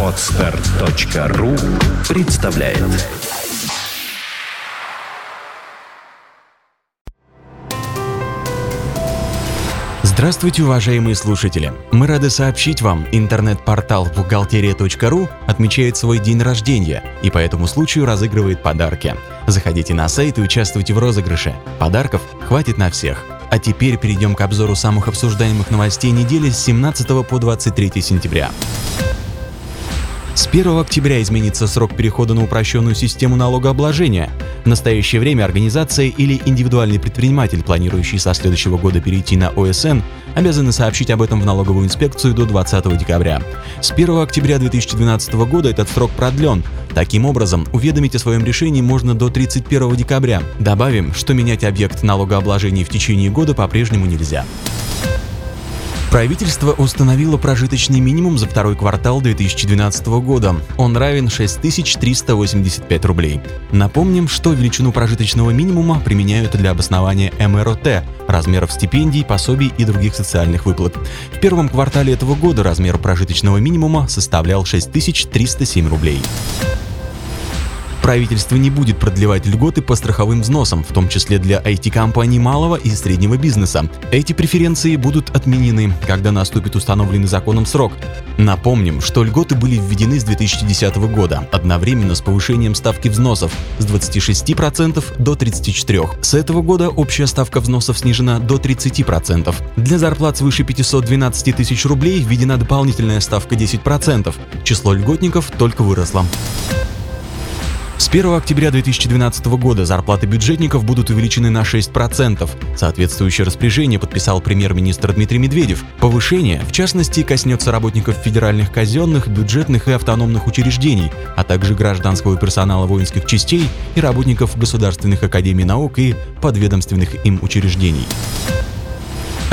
Отстар.ру представляет Здравствуйте, уважаемые слушатели! Мы рады сообщить вам, интернет-портал бухгалтерия.ру отмечает свой день рождения и по этому случаю разыгрывает подарки. Заходите на сайт и участвуйте в розыгрыше. Подарков хватит на всех. А теперь перейдем к обзору самых обсуждаемых новостей недели с 17 по 23 сентября. С 1 октября изменится срок перехода на упрощенную систему налогообложения. В настоящее время организация или индивидуальный предприниматель, планирующий со следующего года перейти на ОСН, обязаны сообщить об этом в налоговую инспекцию до 20 декабря. С 1 октября 2012 года этот срок продлен. Таким образом, уведомить о своем решении можно до 31 декабря. Добавим, что менять объект налогообложения в течение года по-прежнему нельзя. Правительство установило прожиточный минимум за второй квартал 2012 года. Он равен 6385 рублей. Напомним, что величину прожиточного минимума применяют для обоснования МРОТ, размеров стипендий, пособий и других социальных выплат. В первом квартале этого года размер прожиточного минимума составлял 6307 рублей. Правительство не будет продлевать льготы по страховым взносам, в том числе для IT-компаний малого и среднего бизнеса. Эти преференции будут отменены, когда наступит установленный законом срок. Напомним, что льготы были введены с 2010 года, одновременно с повышением ставки взносов с 26% до 34%. С этого года общая ставка взносов снижена до 30%. Для зарплат свыше 512 тысяч рублей введена дополнительная ставка 10%. Число льготников только выросло. С 1 октября 2012 года зарплаты бюджетников будут увеличены на 6%. Соответствующее распоряжение подписал премьер-министр Дмитрий Медведев. Повышение, в частности, коснется работников федеральных казенных, бюджетных и автономных учреждений, а также гражданского персонала воинских частей и работников государственных академий наук и подведомственных им учреждений.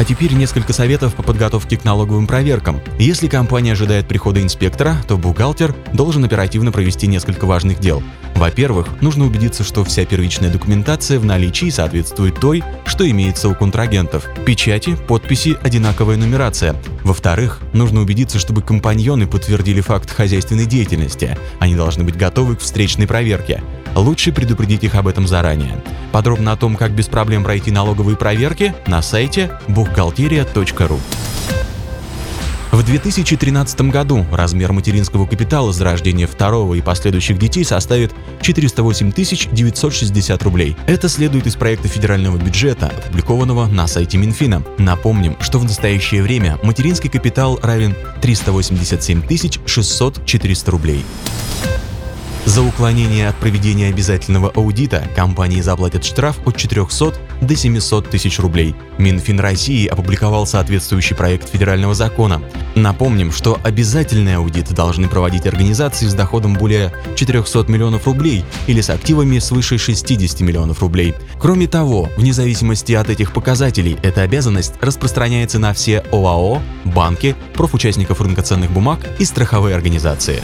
А теперь несколько советов по подготовке к налоговым проверкам. Если компания ожидает прихода инспектора, то бухгалтер должен оперативно провести несколько важных дел. Во-первых, нужно убедиться, что вся первичная документация в наличии соответствует той, что имеется у контрагентов. Печати, подписи, одинаковая нумерация. Во-вторых, нужно убедиться, чтобы компаньоны подтвердили факт хозяйственной деятельности. Они должны быть готовы к встречной проверке. Лучше предупредить их об этом заранее. Подробно о том, как без проблем пройти налоговые проверки, на сайте бухгалтерия.ру. В 2013 году размер материнского капитала за рождение второго и последующих детей составит 408 960 рублей. Это следует из проекта федерального бюджета, опубликованного на сайте Минфина. Напомним, что в настоящее время материнский капитал равен 387 600 400 рублей. За уклонение от проведения обязательного аудита компании заплатят штраф от 400 до 700 тысяч рублей. Минфин России опубликовал соответствующий проект федерального закона. Напомним, что обязательный аудит должны проводить организации с доходом более 400 миллионов рублей или с активами свыше 60 миллионов рублей. Кроме того, вне зависимости от этих показателей, эта обязанность распространяется на все ОАО, банки, профучастников рынка ценных бумаг и страховые организации.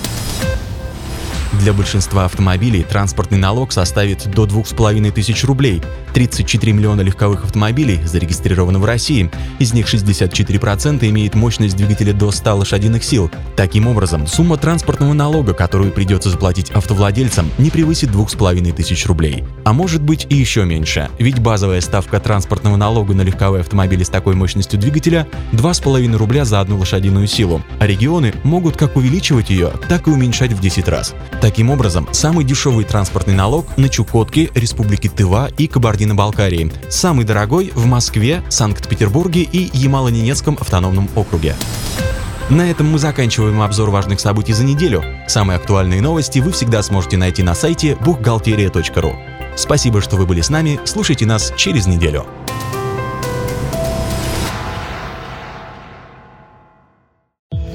Для большинства автомобилей транспортный налог составит до 2500 рублей. 34 миллиона легковых автомобилей зарегистрированы в России, из них 64% имеет мощность двигателя до 100 лошадиных сил. Таким образом, сумма транспортного налога, которую придется заплатить автовладельцам, не превысит 2500 рублей. А может быть и еще меньше, ведь базовая ставка транспортного налога на легковые автомобили с такой мощностью двигателя 2,5 рубля за одну лошадиную силу, а регионы могут как увеличивать ее, так и уменьшать в 10 раз. Таким образом, самый дешевый транспортный налог на Чукотке, Республике Тыва и Кабардино-Балкарии, самый дорогой в Москве, Санкт-Петербурге и Ямало-Ненецком автономном округе. На этом мы заканчиваем обзор важных событий за неделю. Самые актуальные новости вы всегда сможете найти на сайте бухгалтерия.ру. Спасибо, что вы были с нами, слушайте нас через неделю.